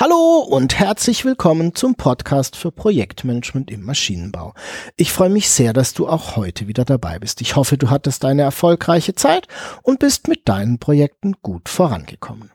Hallo und herzlich willkommen zum Podcast für Projektmanagement im Maschinenbau. Ich freue mich sehr, dass du auch heute wieder dabei bist. Ich hoffe, du hattest eine erfolgreiche Zeit und bist mit deinen Projekten gut vorangekommen.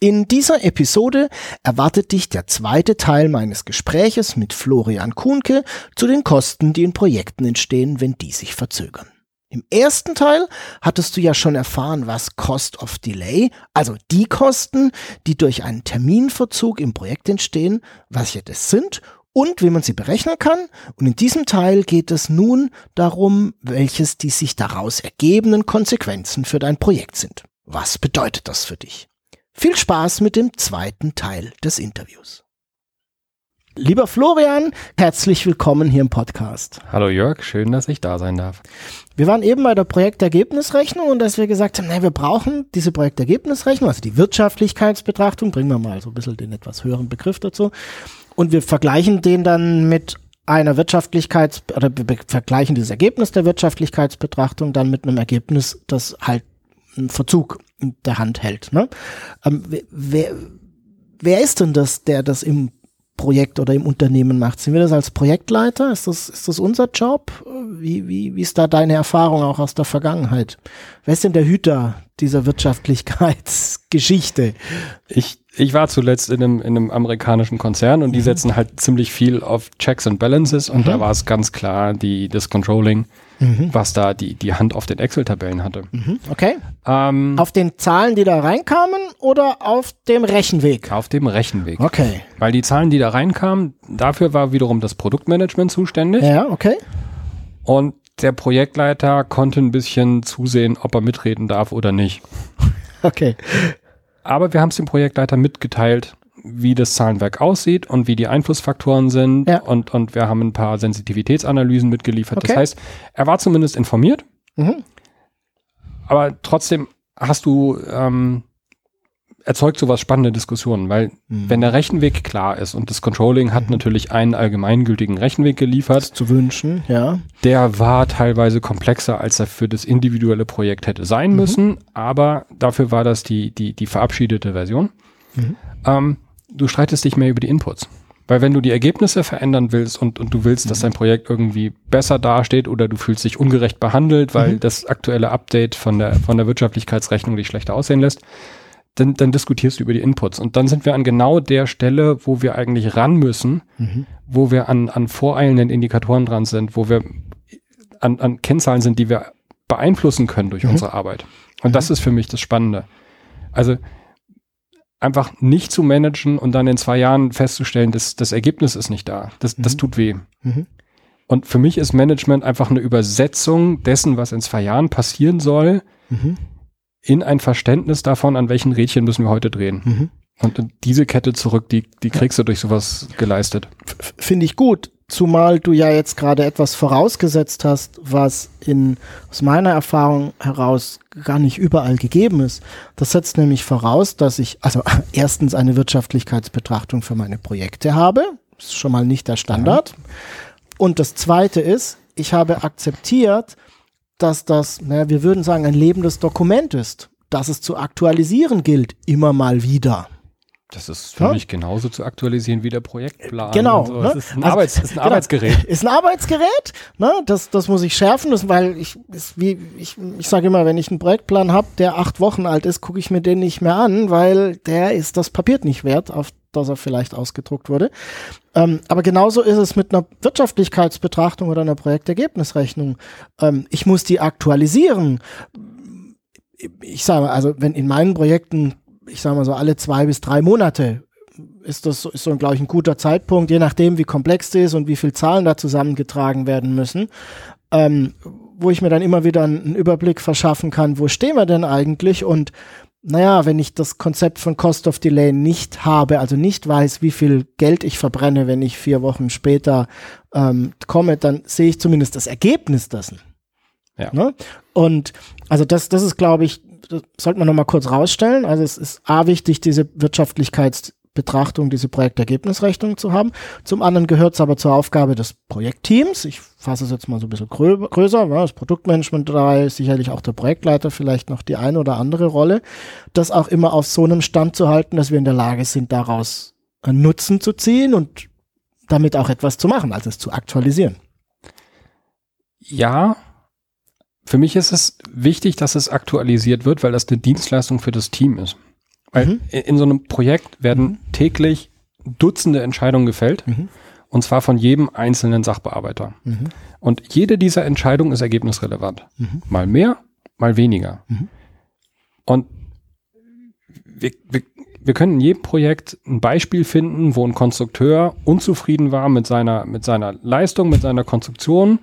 In dieser Episode erwartet dich der zweite Teil meines Gespräches mit Florian Kuhnke zu den Kosten, die in Projekten entstehen, wenn die sich verzögern. Im ersten Teil hattest du ja schon erfahren, was Cost of Delay, also die Kosten, die durch einen Terminverzug im Projekt entstehen, was ja das sind und wie man sie berechnen kann. Und in diesem Teil geht es nun darum, welches die sich daraus ergebenden Konsequenzen für dein Projekt sind. Was bedeutet das für dich? Viel Spaß mit dem zweiten Teil des Interviews. Lieber Florian, herzlich willkommen hier im Podcast. Hallo Jörg, schön, dass ich da sein darf. Wir waren eben bei der Projektergebnisrechnung und dass wir gesagt haben, nein, wir brauchen diese Projektergebnisrechnung, also die Wirtschaftlichkeitsbetrachtung, bringen wir mal so ein bisschen den etwas höheren Begriff dazu. Und wir vergleichen den dann mit einer Wirtschaftlichkeits- oder wir vergleichen dieses Ergebnis der Wirtschaftlichkeitsbetrachtung dann mit einem Ergebnis, das halt einen Verzug in der Hand hält. Ne? Ähm, wer, wer ist denn das, der das im Projekt oder im Unternehmen macht? Sind wir das als Projektleiter? Ist das, ist das unser Job? Wie, wie, wie ist da deine Erfahrung auch aus der Vergangenheit? Wer ist denn der Hüter dieser Wirtschaftlichkeitsgeschichte? Ich, ich war zuletzt in einem, in einem amerikanischen Konzern und die mhm. setzen halt ziemlich viel auf Checks and Balances und mhm. da war es ganz klar, die, das Controlling mhm. was da die, die Hand auf den Excel-Tabellen hatte. Mhm. Okay. Ähm, auf den Zahlen, die da reinkamen oder auf dem Rechenweg? Auf dem Rechenweg. Okay. Weil die Zahlen, die da reinkamen, dafür war wiederum das Produktmanagement zuständig. Ja, okay. Und der Projektleiter konnte ein bisschen zusehen, ob er mitreden darf oder nicht. Okay. Aber wir haben es dem Projektleiter mitgeteilt, wie das Zahlenwerk aussieht und wie die Einflussfaktoren sind. Ja. Und, und wir haben ein paar Sensitivitätsanalysen mitgeliefert. Okay. Das heißt, er war zumindest informiert. Mhm. Aber trotzdem hast du ähm, erzeugt sowas spannende Diskussionen, weil mhm. wenn der Rechenweg klar ist und das Controlling hat mhm. natürlich einen allgemeingültigen Rechenweg geliefert. zu wünschen, ja. Der war teilweise komplexer, als er für das individuelle Projekt hätte sein mhm. müssen, aber dafür war das die, die, die verabschiedete Version. Mhm. Ähm, du streitest dich mehr über die Inputs. Weil wenn du die Ergebnisse verändern willst und, und du willst, dass mhm. dein Projekt irgendwie besser dasteht oder du fühlst dich ungerecht behandelt, weil mhm. das aktuelle Update von der, von der Wirtschaftlichkeitsrechnung dich schlechter aussehen lässt, dann, dann diskutierst du über die Inputs. Und dann sind wir an genau der Stelle, wo wir eigentlich ran müssen, mhm. wo wir an, an voreilenden Indikatoren dran sind, wo wir an, an Kennzahlen sind, die wir beeinflussen können durch mhm. unsere Arbeit. Und das mhm. ist für mich das Spannende. Also einfach nicht zu managen und dann in zwei Jahren festzustellen, dass das Ergebnis ist nicht da. Das, mhm. das tut weh. Mhm. Und für mich ist Management einfach eine Übersetzung dessen, was in zwei Jahren passieren soll, mhm. in ein Verständnis davon, an welchen Rädchen müssen wir heute drehen. Mhm. Und diese Kette zurück, die, die kriegst du durch sowas geleistet. Finde ich gut. Zumal du ja jetzt gerade etwas vorausgesetzt hast, was in, aus meiner Erfahrung heraus gar nicht überall gegeben ist. Das setzt nämlich voraus, dass ich also erstens eine Wirtschaftlichkeitsbetrachtung für meine Projekte habe. Das ist schon mal nicht der Standard. Ja. Und das zweite ist, ich habe akzeptiert, dass das, naja, wir würden sagen, ein lebendes Dokument ist, dass es zu aktualisieren gilt, immer mal wieder. Das ist für ja? mich genauso zu aktualisieren wie der Projektplan. Genau. So. Ne? ist ein, also, Arbeits-, ist ein genau. Arbeitsgerät. Ist ein Arbeitsgerät. Ne? Das, das muss ich schärfen, das, weil ich, ist wie, ich, ich sage immer, wenn ich einen Projektplan habe, der acht Wochen alt ist, gucke ich mir den nicht mehr an, weil der ist das Papier nicht wert, auf das er vielleicht ausgedruckt wurde. Ähm, aber genauso ist es mit einer Wirtschaftlichkeitsbetrachtung oder einer Projektergebnisrechnung. Ähm, ich muss die aktualisieren. Ich sage, also wenn in meinen Projekten ich sage mal so, alle zwei bis drei Monate ist das ist so, glaube ich, ein guter Zeitpunkt, je nachdem, wie komplex das ist und wie viele Zahlen da zusammengetragen werden müssen, ähm, wo ich mir dann immer wieder einen Überblick verschaffen kann, wo stehen wir denn eigentlich und naja, wenn ich das Konzept von Cost of Delay nicht habe, also nicht weiß, wie viel Geld ich verbrenne, wenn ich vier Wochen später ähm, komme, dann sehe ich zumindest das Ergebnis dessen. Ja. Ne? Und also das, das ist, glaube ich, das sollte man nochmal kurz rausstellen. Also es ist A wichtig, diese Wirtschaftlichkeits Betrachtung diese Projektergebnisrechnung zu haben. Zum anderen gehört es aber zur Aufgabe des Projektteams. Ich fasse es jetzt mal so ein bisschen grö größer. Ja, das Produktmanagement dabei, sicherlich auch der Projektleiter vielleicht noch die eine oder andere Rolle. Das auch immer auf so einem Stand zu halten, dass wir in der Lage sind, daraus einen Nutzen zu ziehen und damit auch etwas zu machen, also es zu aktualisieren. Ja, für mich ist es wichtig, dass es aktualisiert wird, weil das eine Dienstleistung für das Team ist. Weil mhm. in so einem Projekt werden mhm. täglich Dutzende Entscheidungen gefällt. Mhm. Und zwar von jedem einzelnen Sachbearbeiter. Mhm. Und jede dieser Entscheidungen ist ergebnisrelevant. Mhm. Mal mehr, mal weniger. Mhm. Und wir, wir, wir können in jedem Projekt ein Beispiel finden, wo ein Konstrukteur unzufrieden war mit seiner, mit seiner Leistung, mit seiner Konstruktion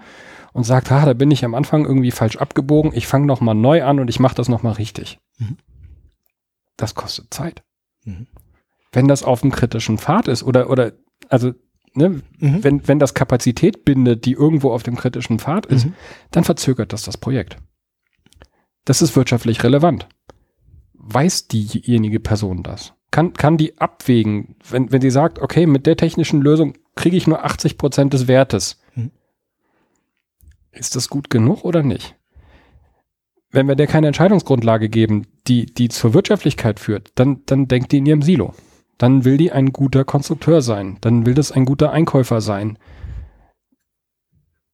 und sagt, ah, da bin ich am Anfang irgendwie falsch abgebogen, ich fange nochmal neu an und ich mache das nochmal richtig. Mhm das kostet Zeit. Mhm. Wenn das auf dem kritischen Pfad ist oder, oder, also, ne, mhm. wenn, wenn das Kapazität bindet, die irgendwo auf dem kritischen Pfad ist, mhm. dann verzögert das das Projekt. Das ist wirtschaftlich relevant. Weiß diejenige Person das? Kann, kann die abwägen, wenn, wenn sie sagt, okay, mit der technischen Lösung kriege ich nur 80 Prozent des Wertes. Ist das gut genug oder nicht? wenn wir der keine Entscheidungsgrundlage geben, die, die zur Wirtschaftlichkeit führt, dann, dann denkt die in ihrem Silo. Dann will die ein guter Konstrukteur sein. Dann will das ein guter Einkäufer sein.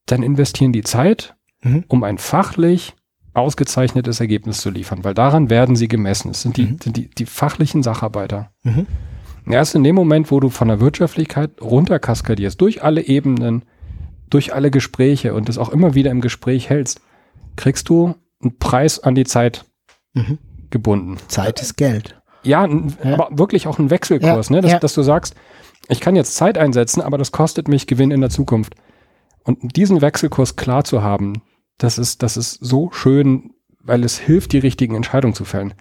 Dann investieren die Zeit, mhm. um ein fachlich ausgezeichnetes Ergebnis zu liefern, weil daran werden sie gemessen. Es sind die, mhm. sind die, die fachlichen Sacharbeiter. Mhm. Erst in dem Moment, wo du von der Wirtschaftlichkeit runterkaskadierst, durch alle Ebenen, durch alle Gespräche und das auch immer wieder im Gespräch hältst, kriegst du ein Preis an die Zeit mhm. gebunden. Zeit ist Geld. Ja, ja, aber wirklich auch ein Wechselkurs, ja, ne? Dass, ja. dass, du sagst, ich kann jetzt Zeit einsetzen, aber das kostet mich Gewinn in der Zukunft. Und diesen Wechselkurs klar zu haben, das ist, das ist so schön, weil es hilft, die richtigen Entscheidungen zu fällen.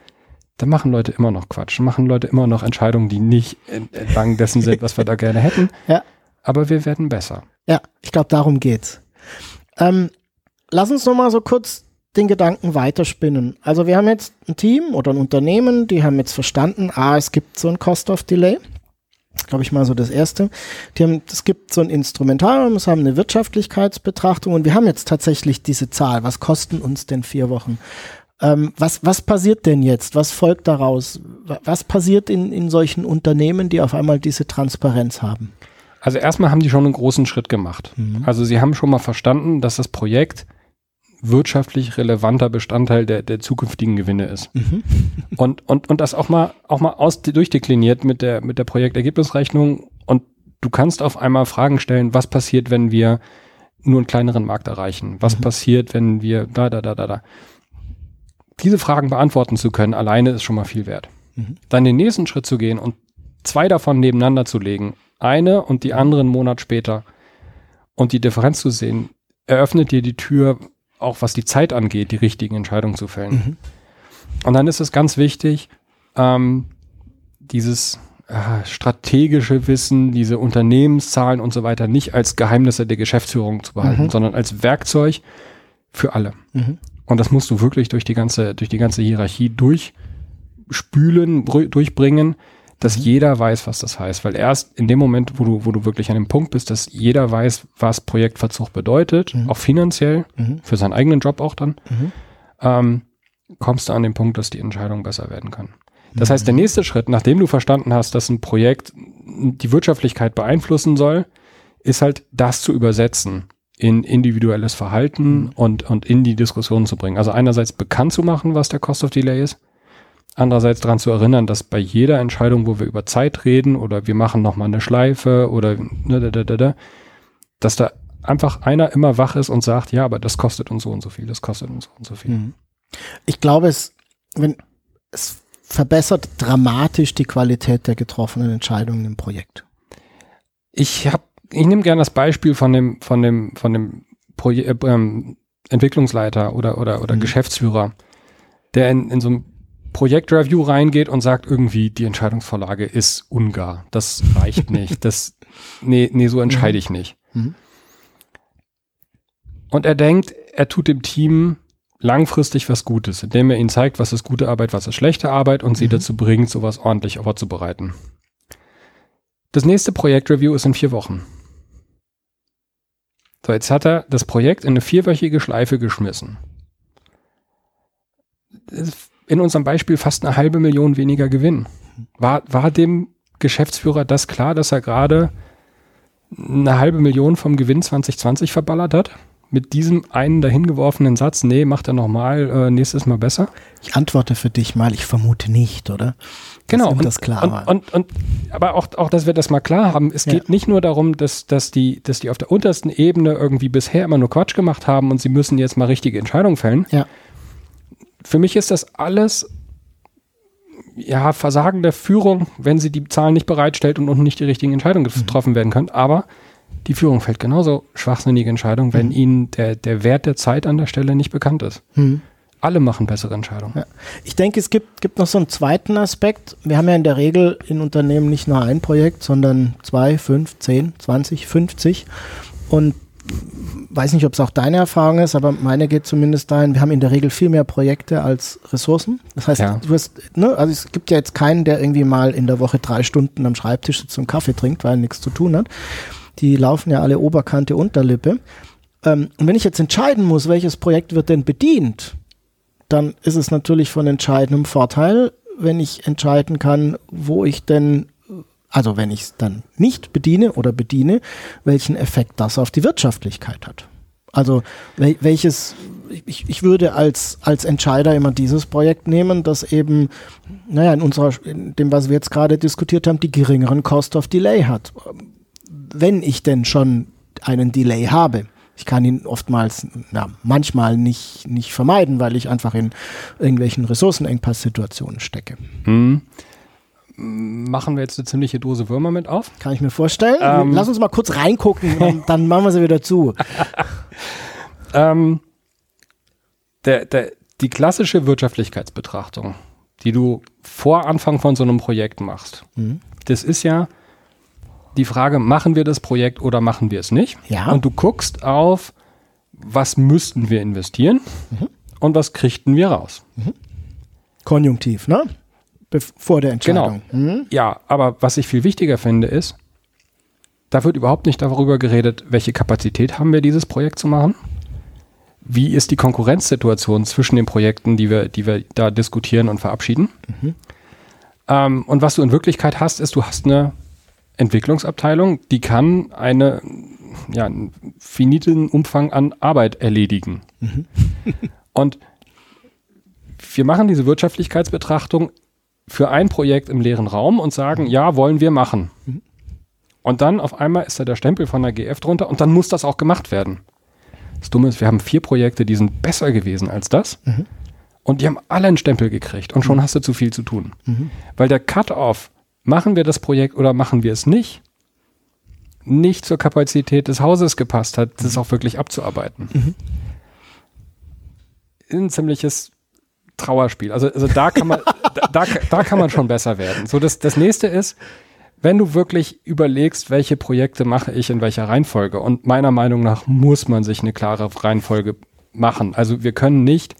Da machen Leute immer noch Quatsch, machen Leute immer noch Entscheidungen, die nicht entlang dessen sind, was wir da gerne hätten. Ja. Aber wir werden besser. Ja, ich glaube, darum geht's. Ähm, lass uns noch mal so kurz den Gedanken weiterspinnen. Also wir haben jetzt ein Team oder ein Unternehmen, die haben jetzt verstanden, ah, es gibt so ein Cost of Delay. Glaube ich mal so das erste. Die haben, es gibt so ein Instrumentarium, es haben eine Wirtschaftlichkeitsbetrachtung und wir haben jetzt tatsächlich diese Zahl. Was kosten uns denn vier Wochen? Ähm, was, was passiert denn jetzt? Was folgt daraus? Was passiert in, in solchen Unternehmen, die auf einmal diese Transparenz haben? Also erstmal haben die schon einen großen Schritt gemacht. Mhm. Also sie haben schon mal verstanden, dass das Projekt wirtschaftlich relevanter Bestandteil der, der zukünftigen Gewinne ist. Mhm. Und, und, und das auch mal, auch mal aus, durchdekliniert mit der, mit der Projektergebnisrechnung. Und du kannst auf einmal Fragen stellen, was passiert, wenn wir nur einen kleineren Markt erreichen? Was mhm. passiert, wenn wir da, da, da, da, da? Diese Fragen beantworten zu können, alleine ist schon mal viel wert. Mhm. Dann den nächsten Schritt zu gehen und zwei davon nebeneinander zu legen, eine und die andere einen Monat später und die Differenz zu sehen, eröffnet dir die Tür, auch was die Zeit angeht, die richtigen Entscheidungen zu fällen. Mhm. Und dann ist es ganz wichtig, ähm, dieses äh, strategische Wissen, diese Unternehmenszahlen und so weiter nicht als Geheimnisse der Geschäftsführung zu behalten, mhm. sondern als Werkzeug für alle. Mhm. Und das musst du wirklich durch die ganze, durch die ganze Hierarchie durchspülen, durchbringen, dass mhm. jeder weiß, was das heißt. Weil erst in dem Moment, wo du, wo du wirklich an dem Punkt bist, dass jeder weiß, was Projektverzug bedeutet, mhm. auch finanziell, mhm. für seinen eigenen Job auch dann, mhm. ähm, kommst du an den Punkt, dass die Entscheidung besser werden kann. Das heißt, der mhm. nächste Schritt, nachdem du verstanden hast, dass ein Projekt die Wirtschaftlichkeit beeinflussen soll, ist halt das zu übersetzen in individuelles Verhalten mhm. und, und in die Diskussion zu bringen. Also einerseits bekannt zu machen, was der Cost of Delay ist, Andererseits daran zu erinnern, dass bei jeder Entscheidung, wo wir über Zeit reden oder wir machen nochmal eine Schleife oder ne, dass da einfach einer immer wach ist und sagt, ja, aber das kostet uns so und so viel, das kostet uns so und so viel. Mhm. Ich glaube, es, wenn, es verbessert dramatisch die Qualität der getroffenen Entscheidungen im Projekt. Ich habe, ich nehme gerne das Beispiel von dem, von dem, von dem Projekt, äh, ähm, Entwicklungsleiter oder, oder, oder mhm. Geschäftsführer, der in, in so einem Projektreview reingeht und sagt irgendwie, die Entscheidungsvorlage ist ungar. Das reicht nicht. Das, nee, nee, so entscheide ich nicht. Mhm. Und er denkt, er tut dem Team langfristig was Gutes, indem er ihnen zeigt, was ist gute Arbeit, was ist schlechte Arbeit und sie mhm. dazu bringt, sowas ordentlich vorzubereiten. Das nächste Projektreview ist in vier Wochen. So, jetzt hat er das Projekt in eine vierwöchige Schleife geschmissen. In unserem Beispiel fast eine halbe Million weniger Gewinn. War, war dem Geschäftsführer das klar, dass er gerade eine halbe Million vom Gewinn 2020 verballert hat? mit diesem einen dahingeworfenen Satz, nee, macht er nochmal, äh, nächstes Mal besser? Ich antworte für dich mal, ich vermute nicht, oder? Genau, und, das klar und, und, und, aber auch, auch, dass wir das mal klar haben, es ja. geht nicht nur darum, dass, dass, die, dass die auf der untersten Ebene irgendwie bisher immer nur Quatsch gemacht haben und sie müssen jetzt mal richtige Entscheidungen fällen. Ja. Für mich ist das alles ja, Versagen der Führung, wenn sie die Zahlen nicht bereitstellt und unten nicht die richtigen Entscheidungen mhm. getroffen werden können. Aber die Führung fällt genauso schwachsinnige Entscheidungen, wenn mhm. ihnen der, der Wert der Zeit an der Stelle nicht bekannt ist. Mhm. Alle machen bessere Entscheidungen. Ja. Ich denke, es gibt, gibt noch so einen zweiten Aspekt. Wir haben ja in der Regel in Unternehmen nicht nur ein Projekt, sondern zwei, fünf, zehn, zwanzig, fünfzig. Und weiß nicht, ob es auch deine Erfahrung ist, aber meine geht zumindest dahin, wir haben in der Regel viel mehr Projekte als Ressourcen. Das heißt, ja. du hast, ne, also es gibt ja jetzt keinen, der irgendwie mal in der Woche drei Stunden am Schreibtisch sitzt und Kaffee trinkt, weil er nichts zu tun hat. Die laufen ja alle Oberkante, Unterlippe. Ähm, und wenn ich jetzt entscheiden muss, welches Projekt wird denn bedient, dann ist es natürlich von entscheidendem Vorteil, wenn ich entscheiden kann, wo ich denn, also wenn ich es dann nicht bediene oder bediene, welchen Effekt das auf die Wirtschaftlichkeit hat. Also wel welches, ich, ich würde als, als Entscheider immer dieses Projekt nehmen, das eben, naja, in unserer, in dem, was wir jetzt gerade diskutiert haben, die geringeren Cost of Delay hat wenn ich denn schon einen Delay habe. Ich kann ihn oftmals, na, manchmal nicht, nicht vermeiden, weil ich einfach in irgendwelchen Ressourcenengpass-Situationen stecke. Hm. Machen wir jetzt eine ziemliche Dose Würmer mit auf? Kann ich mir vorstellen. Ähm. Lass uns mal kurz reingucken, dann, dann machen wir sie wieder zu. ähm, der, der, die klassische Wirtschaftlichkeitsbetrachtung, die du vor Anfang von so einem Projekt machst, mhm. das ist ja, die Frage, machen wir das Projekt oder machen wir es nicht? Ja. Und du guckst auf, was müssten wir investieren mhm. und was kriegten wir raus. Mhm. Konjunktiv, ne? Vor der Entscheidung. Genau. Mhm. Ja, aber was ich viel wichtiger finde, ist, da wird überhaupt nicht darüber geredet, welche Kapazität haben wir, dieses Projekt zu machen. Wie ist die Konkurrenzsituation zwischen den Projekten, die wir, die wir da diskutieren und verabschieden? Mhm. Ähm, und was du in Wirklichkeit hast, ist, du hast eine Entwicklungsabteilung, die kann eine, ja, einen finiten Umfang an Arbeit erledigen. Mhm. Und wir machen diese Wirtschaftlichkeitsbetrachtung für ein Projekt im leeren Raum und sagen, ja, wollen wir machen. Mhm. Und dann auf einmal ist da der Stempel von der GF drunter und dann muss das auch gemacht werden. Das Dumme ist, wir haben vier Projekte, die sind besser gewesen als das. Mhm. Und die haben alle einen Stempel gekriegt und schon mhm. hast du zu viel zu tun. Mhm. Weil der Cut-off machen wir das Projekt oder machen wir es nicht, nicht zur Kapazität des Hauses gepasst hat, das auch wirklich abzuarbeiten. Mhm. Ein ziemliches Trauerspiel. Also, also da kann man, da, da, kann man schon besser werden. So, das, das nächste ist, wenn du wirklich überlegst, welche Projekte mache ich in welcher Reihenfolge. Und meiner Meinung nach muss man sich eine klare Reihenfolge machen. Also wir können nicht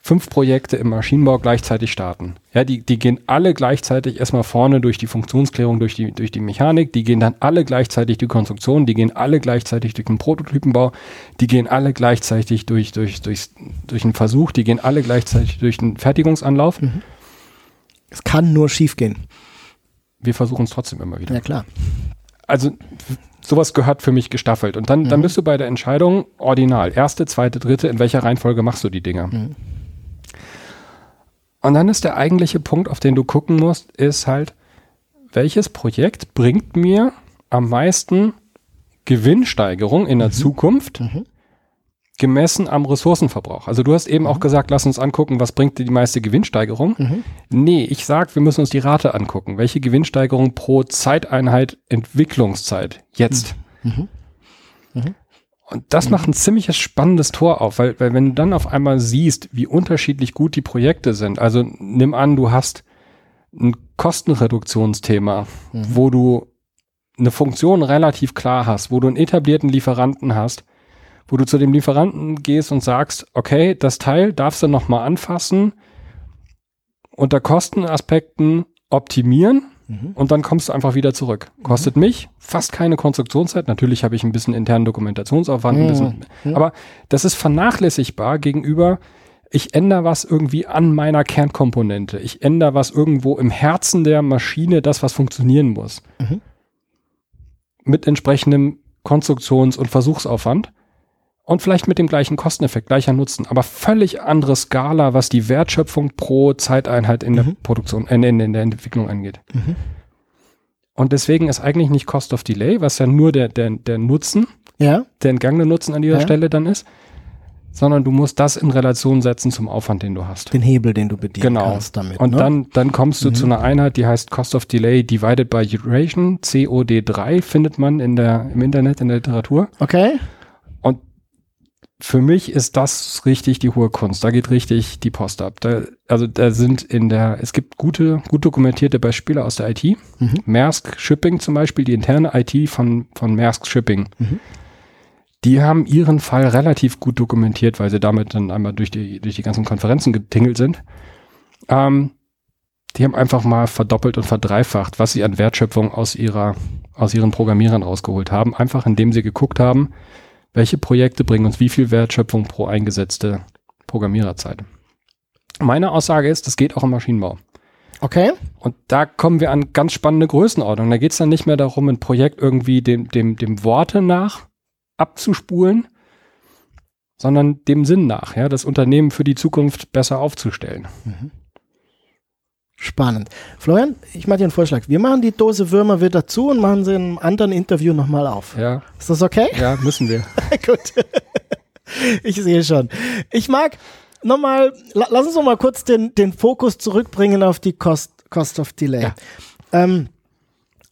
fünf Projekte im Maschinenbau gleichzeitig starten. Ja, die, die gehen alle gleichzeitig erstmal vorne durch die Funktionsklärung, durch die, durch die Mechanik, die gehen dann alle gleichzeitig die Konstruktion, die gehen alle gleichzeitig durch den Prototypenbau, die gehen alle gleichzeitig durch, durch, durch, durch einen Versuch, die gehen alle gleichzeitig durch einen Fertigungsanlauf. Mhm. Es kann nur schief gehen. Wir versuchen es trotzdem immer wieder. Ja, klar. Also sowas gehört für mich gestaffelt. Und dann, mhm. dann bist du bei der Entscheidung ordinal. Erste, zweite, dritte, in welcher Reihenfolge machst du die Dinger? Mhm. Und dann ist der eigentliche Punkt, auf den du gucken musst, ist halt, welches Projekt bringt mir am meisten Gewinnsteigerung in der mhm. Zukunft mhm. Gemessen am Ressourcenverbrauch? Also du hast eben mhm. auch gesagt, lass uns angucken, was bringt dir die meiste Gewinnsteigerung? Mhm. Nee, ich sag, wir müssen uns die Rate angucken. Welche Gewinnsteigerung pro Zeiteinheit Entwicklungszeit jetzt? Mhm. Mhm. Und das mhm. macht ein ziemliches spannendes Tor auf, weil, weil wenn du dann auf einmal siehst, wie unterschiedlich gut die Projekte sind, also nimm an, du hast ein Kostenreduktionsthema, mhm. wo du eine Funktion relativ klar hast, wo du einen etablierten Lieferanten hast, wo du zu dem Lieferanten gehst und sagst, okay, das Teil darfst du nochmal anfassen, unter Kostenaspekten optimieren mhm. und dann kommst du einfach wieder zurück. Kostet mhm. mich fast keine Konstruktionszeit. Natürlich habe ich ein bisschen internen Dokumentationsaufwand, ein bisschen, mhm. aber das ist vernachlässigbar gegenüber, ich ändere was irgendwie an meiner Kernkomponente. Ich ändere was irgendwo im Herzen der Maschine, das, was funktionieren muss. Mhm. Mit entsprechendem Konstruktions- und Versuchsaufwand und vielleicht mit dem gleichen Kosteneffekt, gleicher Nutzen, aber völlig andere Skala, was die Wertschöpfung pro Zeiteinheit in mhm. der Produktion, äh, in, in, der Entwicklung angeht. Mhm. Und deswegen ist eigentlich nicht Cost of Delay, was ja nur der, der, der Nutzen, ja. der entgangene Nutzen an dieser ja. Stelle dann ist, sondern du musst das in Relation setzen zum Aufwand, den du hast. Den Hebel, den du bedienen genau. kannst damit. Und ne? dann, dann kommst du mhm. zu einer Einheit, die heißt Cost of Delay divided by Duration, COD3 findet man in der, im Internet, in der Literatur. Okay für mich ist das richtig die hohe Kunst. Da geht richtig die Post ab. Da, also da sind in der, es gibt gute, gut dokumentierte Beispiele aus der IT. Mhm. Maersk Shipping zum Beispiel, die interne IT von, von Maersk Shipping. Mhm. Die haben ihren Fall relativ gut dokumentiert, weil sie damit dann einmal durch die, durch die ganzen Konferenzen getingelt sind. Ähm, die haben einfach mal verdoppelt und verdreifacht, was sie an Wertschöpfung aus ihrer, aus ihren Programmierern rausgeholt haben. Einfach indem sie geguckt haben, welche Projekte bringen uns wie viel Wertschöpfung pro eingesetzte Programmiererzeit? Meine Aussage ist, das geht auch im Maschinenbau. Okay. Und da kommen wir an ganz spannende Größenordnungen. Da geht es dann nicht mehr darum, ein Projekt irgendwie dem, dem, dem Worte nach abzuspulen, sondern dem Sinn nach, ja, das Unternehmen für die Zukunft besser aufzustellen. Mhm. Spannend. Florian, ich mache dir einen Vorschlag. Wir machen die Dose Würmer wieder zu und machen sie in einem anderen Interview nochmal auf. Ja. Ist das okay? Ja, müssen wir. Gut. ich sehe schon. Ich mag nochmal, lass uns noch mal kurz den, den Fokus zurückbringen auf die Cost, Cost of Delay. Ja. Ähm,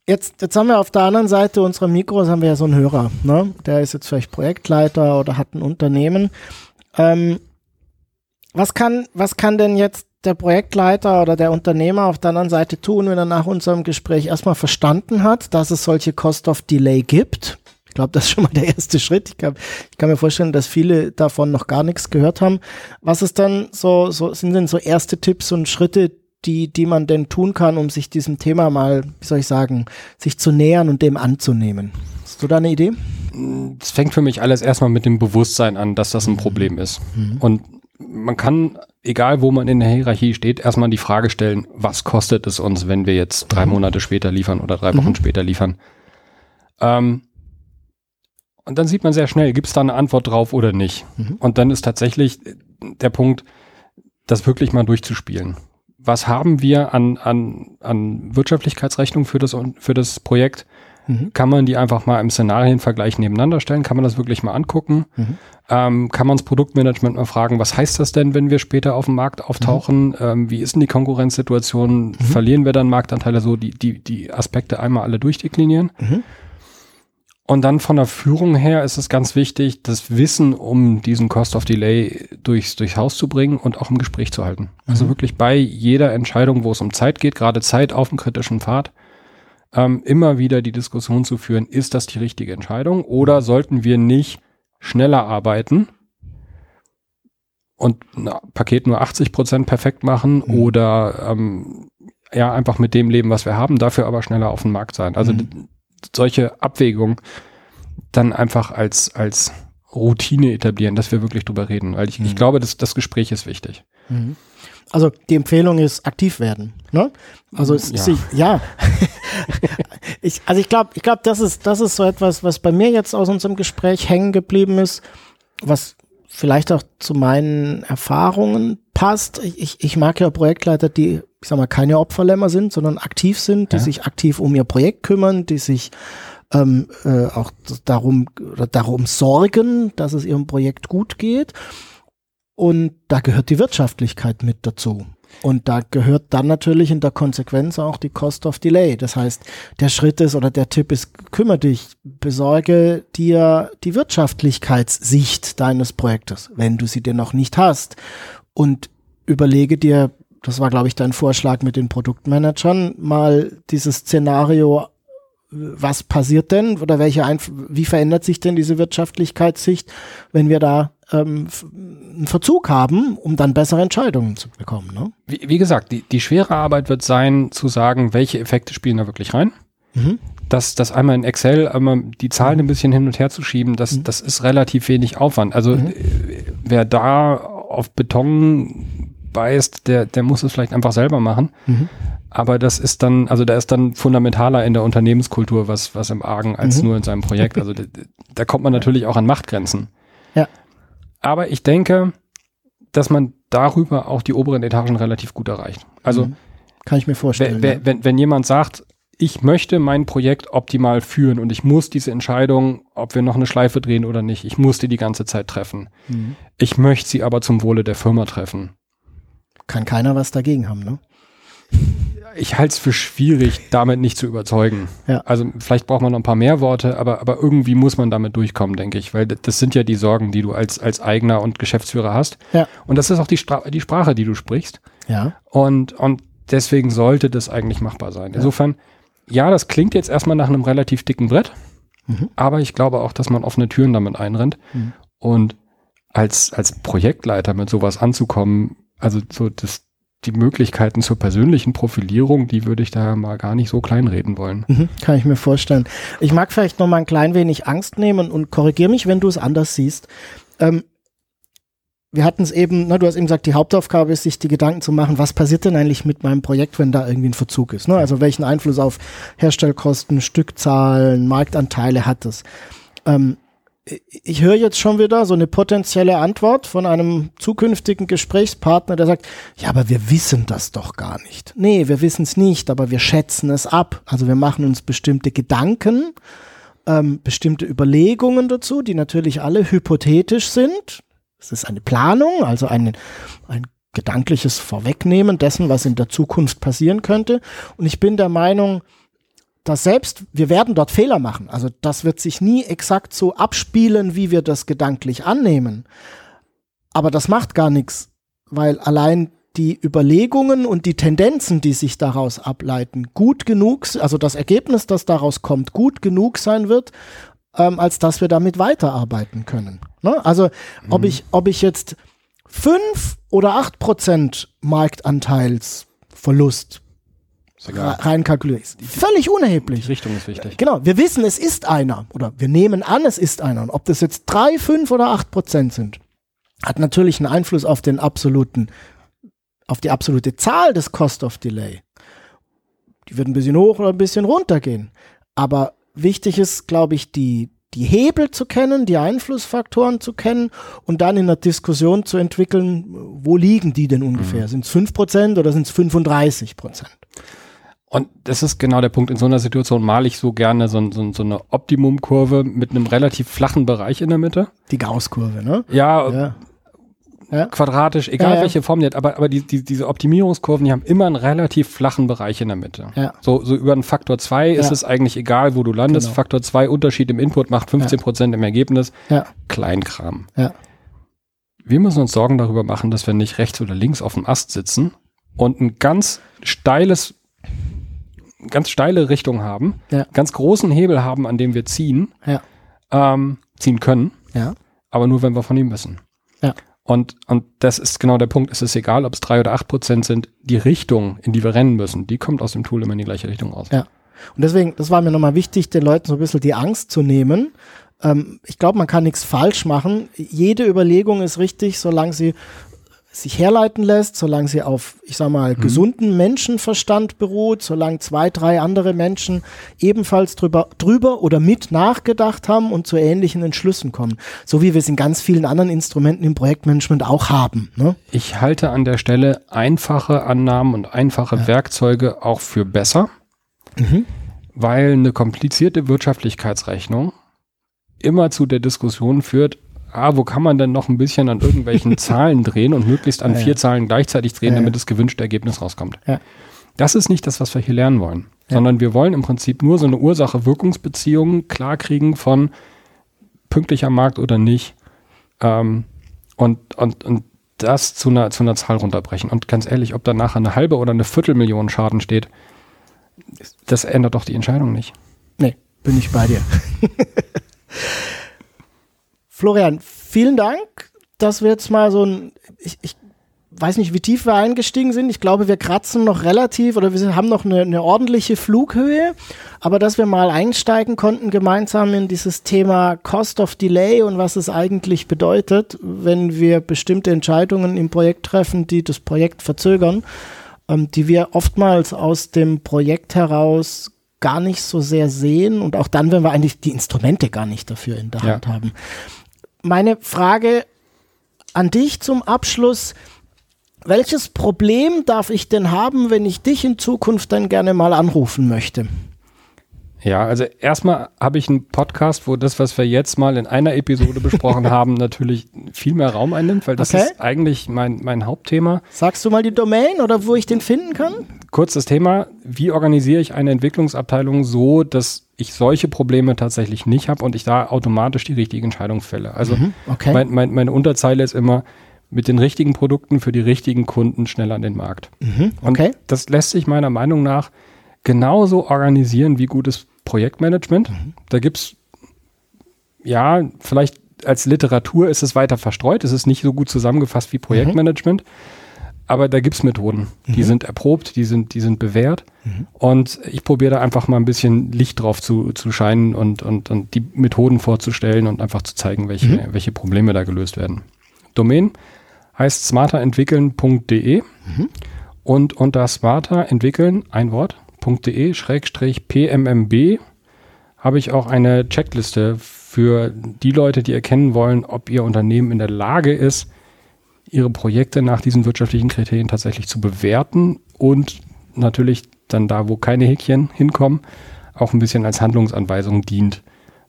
jetzt, jetzt haben wir auf der anderen Seite unserer Mikros haben wir ja so einen Hörer. Ne? Der ist jetzt vielleicht Projektleiter oder hat ein Unternehmen. Ähm, was kann, was kann denn jetzt der Projektleiter oder der Unternehmer auf der anderen Seite tun, wenn er nach unserem Gespräch erstmal verstanden hat, dass es solche Cost of Delay gibt? Ich glaube, das ist schon mal der erste Schritt. Ich kann, ich kann mir vorstellen, dass viele davon noch gar nichts gehört haben. Was ist dann so, so sind denn so erste Tipps und Schritte, die, die man denn tun kann, um sich diesem Thema mal, wie soll ich sagen, sich zu nähern und dem anzunehmen? Hast du da eine Idee? Es fängt für mich alles erstmal mit dem Bewusstsein an, dass das ein Problem ist. Mhm. Und man kann, egal wo man in der Hierarchie steht, erstmal die Frage stellen, was kostet es uns, wenn wir jetzt drei mhm. Monate später liefern oder drei Wochen mhm. später liefern. Ähm, und dann sieht man sehr schnell, gibt es da eine Antwort drauf oder nicht. Mhm. Und dann ist tatsächlich der Punkt, das wirklich mal durchzuspielen. Was haben wir an, an, an Wirtschaftlichkeitsrechnung für das, für das Projekt? Mhm. Kann man die einfach mal im Szenarienvergleich nebeneinander stellen? Kann man das wirklich mal angucken? Mhm. Ähm, kann man das Produktmanagement mal fragen, was heißt das denn, wenn wir später auf dem Markt auftauchen? Mhm. Ähm, wie ist denn die Konkurrenzsituation? Mhm. Verlieren wir dann Marktanteile so? Die, die, die Aspekte einmal alle durchdeklinieren. Mhm. Und dann von der Führung her ist es ganz wichtig, das Wissen um diesen Cost of Delay durchs, durchs Haus zu bringen und auch im Gespräch zu halten. Also mhm. wirklich bei jeder Entscheidung, wo es um Zeit geht, gerade Zeit auf dem kritischen Pfad, ähm, immer wieder die Diskussion zu führen, ist das die richtige Entscheidung oder sollten wir nicht schneller arbeiten und ein Paket nur 80 Prozent perfekt machen mhm. oder ähm, ja, einfach mit dem leben, was wir haben, dafür aber schneller auf dem Markt sein. Also mhm. solche Abwägungen dann einfach als, als Routine etablieren, dass wir wirklich drüber reden. Weil ich, mhm. ich glaube, das, das Gespräch ist wichtig. Mhm. Also die Empfehlung ist aktiv werden. Ne? Also es, ja. Sich, ja. ich, also ich glaube, ich glaube, das ist das ist so etwas, was bei mir jetzt aus unserem Gespräch hängen geblieben ist, was vielleicht auch zu meinen Erfahrungen passt. Ich, ich mag ja Projektleiter, die, ich sag mal, keine Opferlämmer sind, sondern aktiv sind, die ja. sich aktiv um ihr Projekt kümmern, die sich ähm, äh, auch darum, darum sorgen, dass es ihrem Projekt gut geht. Und da gehört die Wirtschaftlichkeit mit dazu. Und da gehört dann natürlich in der Konsequenz auch die Cost of Delay. Das heißt, der Schritt ist oder der Tipp ist, kümmere dich, besorge dir die Wirtschaftlichkeitssicht deines Projektes, wenn du sie denn noch nicht hast. Und überlege dir, das war, glaube ich, dein Vorschlag mit den Produktmanagern, mal dieses Szenario was passiert denn oder welche Einf wie verändert sich denn diese Wirtschaftlichkeitssicht, wenn wir da ähm, einen Verzug haben, um dann bessere Entscheidungen zu bekommen. Ne? Wie, wie, gesagt, die, die schwere Arbeit wird sein, zu sagen, welche Effekte spielen da wirklich rein. Mhm. Das, das einmal in Excel, einmal die Zahlen ein bisschen hin und her zu schieben, das, mhm. das ist relativ wenig Aufwand. Also mhm. Äh, wer da auf Beton beißt, der, der muss es vielleicht einfach selber machen. Mhm. Aber das ist dann, also da ist dann fundamentaler in der Unternehmenskultur was, was im Argen als mhm. nur in seinem Projekt. Also da, da kommt man natürlich auch an Machtgrenzen. Ja. Aber ich denke, dass man darüber auch die oberen Etagen relativ gut erreicht. Also mhm. kann ich mir vorstellen. Wenn, ja. wenn, wenn jemand sagt, ich möchte mein Projekt optimal führen und ich muss diese Entscheidung, ob wir noch eine Schleife drehen oder nicht, ich muss die die ganze Zeit treffen. Mhm. Ich möchte sie aber zum Wohle der Firma treffen. Kann keiner was dagegen haben, ne? Ich halte es für schwierig, damit nicht zu überzeugen. Ja. Also vielleicht braucht man noch ein paar mehr Worte, aber, aber irgendwie muss man damit durchkommen, denke ich, weil das sind ja die Sorgen, die du als, als Eigner und Geschäftsführer hast. Ja. Und das ist auch die, Stra die Sprache, die du sprichst. Ja. Und, und deswegen sollte das eigentlich machbar sein. Insofern, ja, das klingt jetzt erstmal nach einem relativ dicken Brett, mhm. aber ich glaube auch, dass man offene Türen damit einrennt. Mhm. Und als, als Projektleiter mit sowas anzukommen, also so das, die Möglichkeiten zur persönlichen Profilierung, die würde ich da mal gar nicht so kleinreden wollen. Mhm, kann ich mir vorstellen. Ich mag vielleicht noch mal ein klein wenig Angst nehmen und korrigiere mich, wenn du es anders siehst. Ähm, wir hatten es eben, ne, du hast eben gesagt, die Hauptaufgabe ist, sich die Gedanken zu machen, was passiert denn eigentlich mit meinem Projekt, wenn da irgendwie ein Verzug ist. Ne? Also welchen Einfluss auf Herstellkosten, Stückzahlen, Marktanteile hat es. Ähm, ich höre jetzt schon wieder so eine potenzielle Antwort von einem zukünftigen Gesprächspartner, der sagt, ja, aber wir wissen das doch gar nicht. Nee, wir wissen es nicht, aber wir schätzen es ab. Also wir machen uns bestimmte Gedanken, ähm, bestimmte Überlegungen dazu, die natürlich alle hypothetisch sind. Es ist eine Planung, also ein, ein gedankliches Vorwegnehmen dessen, was in der Zukunft passieren könnte. Und ich bin der Meinung, dass selbst, wir werden dort Fehler machen. Also das wird sich nie exakt so abspielen, wie wir das gedanklich annehmen. Aber das macht gar nichts, weil allein die Überlegungen und die Tendenzen, die sich daraus ableiten, gut genug, also das Ergebnis, das daraus kommt, gut genug sein wird, ähm, als dass wir damit weiterarbeiten können. Ne? Also mhm. ob ich, ob ich jetzt fünf oder acht Prozent Marktanteilsverlust rein kalkuliert. Völlig unerheblich. Die Richtung ist wichtig. Genau, wir wissen, es ist einer oder wir nehmen an, es ist einer. Und ob das jetzt drei, fünf oder acht Prozent sind, hat natürlich einen Einfluss auf den absoluten, auf die absolute Zahl des Cost of Delay. Die wird ein bisschen hoch oder ein bisschen runter gehen. Aber wichtig ist, glaube ich, die, die Hebel zu kennen, die Einflussfaktoren zu kennen und dann in der Diskussion zu entwickeln, wo liegen die denn ungefähr? Mhm. Sind es 5% oder sind es 35%? Und das ist genau der Punkt. In so einer Situation male ich so gerne so, so, so eine Optimumkurve mit einem relativ flachen Bereich in der Mitte. Die Gaußkurve, ne? Ja, ja. ja. quadratisch, egal ja, welche Form die hat, aber, aber die, die, diese Optimierungskurven, die haben immer einen relativ flachen Bereich in der Mitte. Ja. So, so über einen Faktor 2 ist es eigentlich egal, wo du landest. Genau. Faktor 2 Unterschied im Input macht 15 Prozent im Ergebnis. Ja. Kleinkram. Ja. Wir müssen uns Sorgen darüber machen, dass wir nicht rechts oder links auf dem Ast sitzen und ein ganz steiles ganz steile Richtung haben, ja. ganz großen Hebel haben, an dem wir ziehen, ja. ähm, ziehen können, ja. aber nur, wenn wir von ihm wissen. Ja. Und, und das ist genau der Punkt. Es ist egal, ob es drei oder acht Prozent sind. Die Richtung, in die wir rennen müssen, die kommt aus dem Tool immer in die gleiche Richtung raus. Ja. Und deswegen, das war mir nochmal wichtig, den Leuten so ein bisschen die Angst zu nehmen. Ähm, ich glaube, man kann nichts falsch machen. Jede Überlegung ist richtig, solange sie sich herleiten lässt, solange sie auf, ich sag mal, mhm. gesunden Menschenverstand beruht, solange zwei, drei andere Menschen ebenfalls drüber, drüber oder mit nachgedacht haben und zu ähnlichen Entschlüssen kommen. So wie wir es in ganz vielen anderen Instrumenten im Projektmanagement auch haben. Ne? Ich halte an der Stelle einfache Annahmen und einfache ja. Werkzeuge auch für besser, mhm. weil eine komplizierte Wirtschaftlichkeitsrechnung immer zu der Diskussion führt, ah, wo kann man denn noch ein bisschen an irgendwelchen Zahlen drehen und möglichst an Ja, vier ja. Zahlen gleichzeitig drehen, Ja, ja. damit das gewünschte Ergebnis rauskommt. Ja. Das ist nicht das, was wir hier lernen wollen, sondern wir wollen im Prinzip nur so eine Ursache-Wirkungsbeziehung klarkriegen von pünktlicher Markt oder nicht ähm, und, und, und das zu einer, zu einer Zahl runterbrechen. Und ganz ehrlich, ob da nachher eine halbe oder eine Viertelmillion Schaden steht, das ändert doch die Entscheidung nicht. Nee, bin ich bei dir. Florian, vielen Dank, dass wir jetzt mal so ein, ich, ich weiß nicht, wie tief wir eingestiegen sind. Ich glaube, wir kratzen noch relativ oder wir haben noch eine, eine ordentliche Flughöhe, aber dass wir mal einsteigen konnten gemeinsam in dieses Thema Cost of Delay und was es eigentlich bedeutet, wenn wir bestimmte Entscheidungen im Projekt treffen, die das Projekt verzögern, ähm, die wir oftmals aus dem Projekt heraus gar nicht so sehr sehen und auch dann, wenn wir eigentlich die Instrumente gar nicht dafür in der Ja. Hand haben. Meine Frage an dich zum Abschluss. Welches Problem darf ich denn haben, wenn ich dich in Zukunft dann gerne mal anrufen möchte? Ja, also erstmal habe ich einen Podcast, wo das, was wir jetzt mal in einer Episode besprochen haben, natürlich viel mehr Raum einnimmt, weil das Okay. ist eigentlich mein, mein Hauptthema. Sagst du mal die Domain oder wo ich den finden kann? Kurzes Thema, wie organisiere ich eine Entwicklungsabteilung so, dass ich solche Probleme tatsächlich nicht habe und ich da automatisch die richtige Entscheidung fälle. Also Okay. mein, mein, meine Unterzeile ist immer, mit den richtigen Produkten für die richtigen Kunden schnell an den Markt. Mhm, Und okay. das lässt sich meiner Meinung nach genauso organisieren wie gutes Projektmanagement. Mhm. Da gibt es, ja, vielleicht als Literatur ist es weiter verstreut, es ist nicht so gut zusammengefasst wie Projektmanagement, aber da gibt es Methoden, die sind erprobt, die sind, die sind bewährt. Und ich probiere da einfach mal ein bisschen Licht drauf zu, zu scheinen und, und, und die Methoden vorzustellen und einfach zu zeigen, welche, welche Probleme da gelöst werden. Domain heißt smarterentwickeln.de und unter smarter entwickeln, ein Wort, .de schrägstrich PMMB habe ich auch eine Checkliste für die Leute, die erkennen wollen, ob ihr Unternehmen in der Lage ist, ihre Projekte nach diesen wirtschaftlichen Kriterien tatsächlich zu bewerten und natürlich dann da, wo keine Häkchen hinkommen, auch ein bisschen als Handlungsanweisung dient,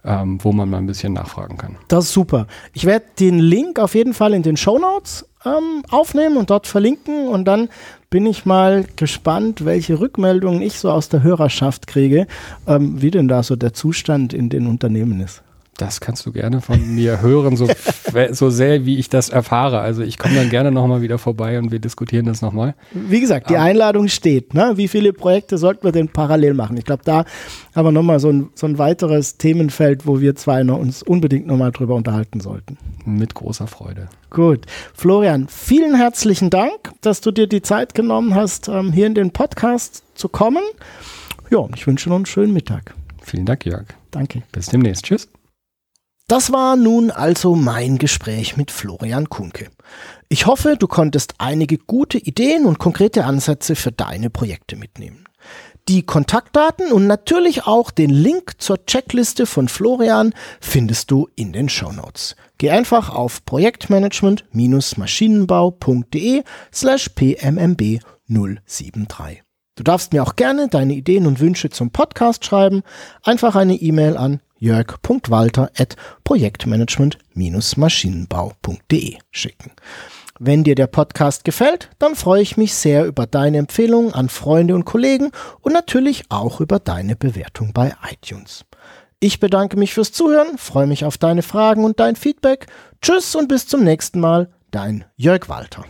ähm, wo man mal ein bisschen nachfragen kann. Das ist super. Ich werde den Link auf jeden Fall in den Show Notes ähm, aufnehmen und dort verlinken und dann bin ich mal gespannt, welche Rückmeldungen ich so aus der Hörerschaft kriege, ähm, wie denn da so der Zustand in den Unternehmen ist. Das kannst du gerne von mir hören, so, so sehr wie ich das erfahre. Also ich komme dann gerne nochmal wieder vorbei und wir diskutieren das nochmal. Wie gesagt, die Einladung steht. Ne? Wie viele Projekte sollten wir denn parallel machen? Ich glaube, da haben wir nochmal so ein, so ein weiteres Themenfeld, wo wir zwei noch uns unbedingt nochmal drüber unterhalten sollten. Mit großer Freude. Gut. Florian, vielen herzlichen Dank, dass du dir die Zeit genommen hast, ähm, hier in den Podcast zu kommen. Ja, und ich wünsche noch einen schönen Mittag. Vielen Dank, Jörg. Danke. Bis demnächst. Tschüss. Das war nun also mein Gespräch mit Florian Kunke. Ich hoffe, du konntest einige gute Ideen und konkrete Ansätze für deine Projekte mitnehmen. Die Kontaktdaten und natürlich auch den Link zur Checkliste von Florian findest du in den Shownotes. Geh einfach auf projektmanagement-maschinenbau.de slash pmmb 073. Du darfst mir auch gerne deine Ideen und Wünsche zum Podcast schreiben. Einfach eine E-Mail an jörg.walter.projektmanagement-maschinenbau.de schicken. Wenn dir der Podcast gefällt, dann freue ich mich sehr über deine Empfehlungen an Freunde und Kollegen und natürlich auch über deine Bewertung bei iTunes. Ich bedanke mich fürs Zuhören, freue mich auf deine Fragen und dein Feedback. Tschüss und bis zum nächsten Mal, dein Jörg Walter.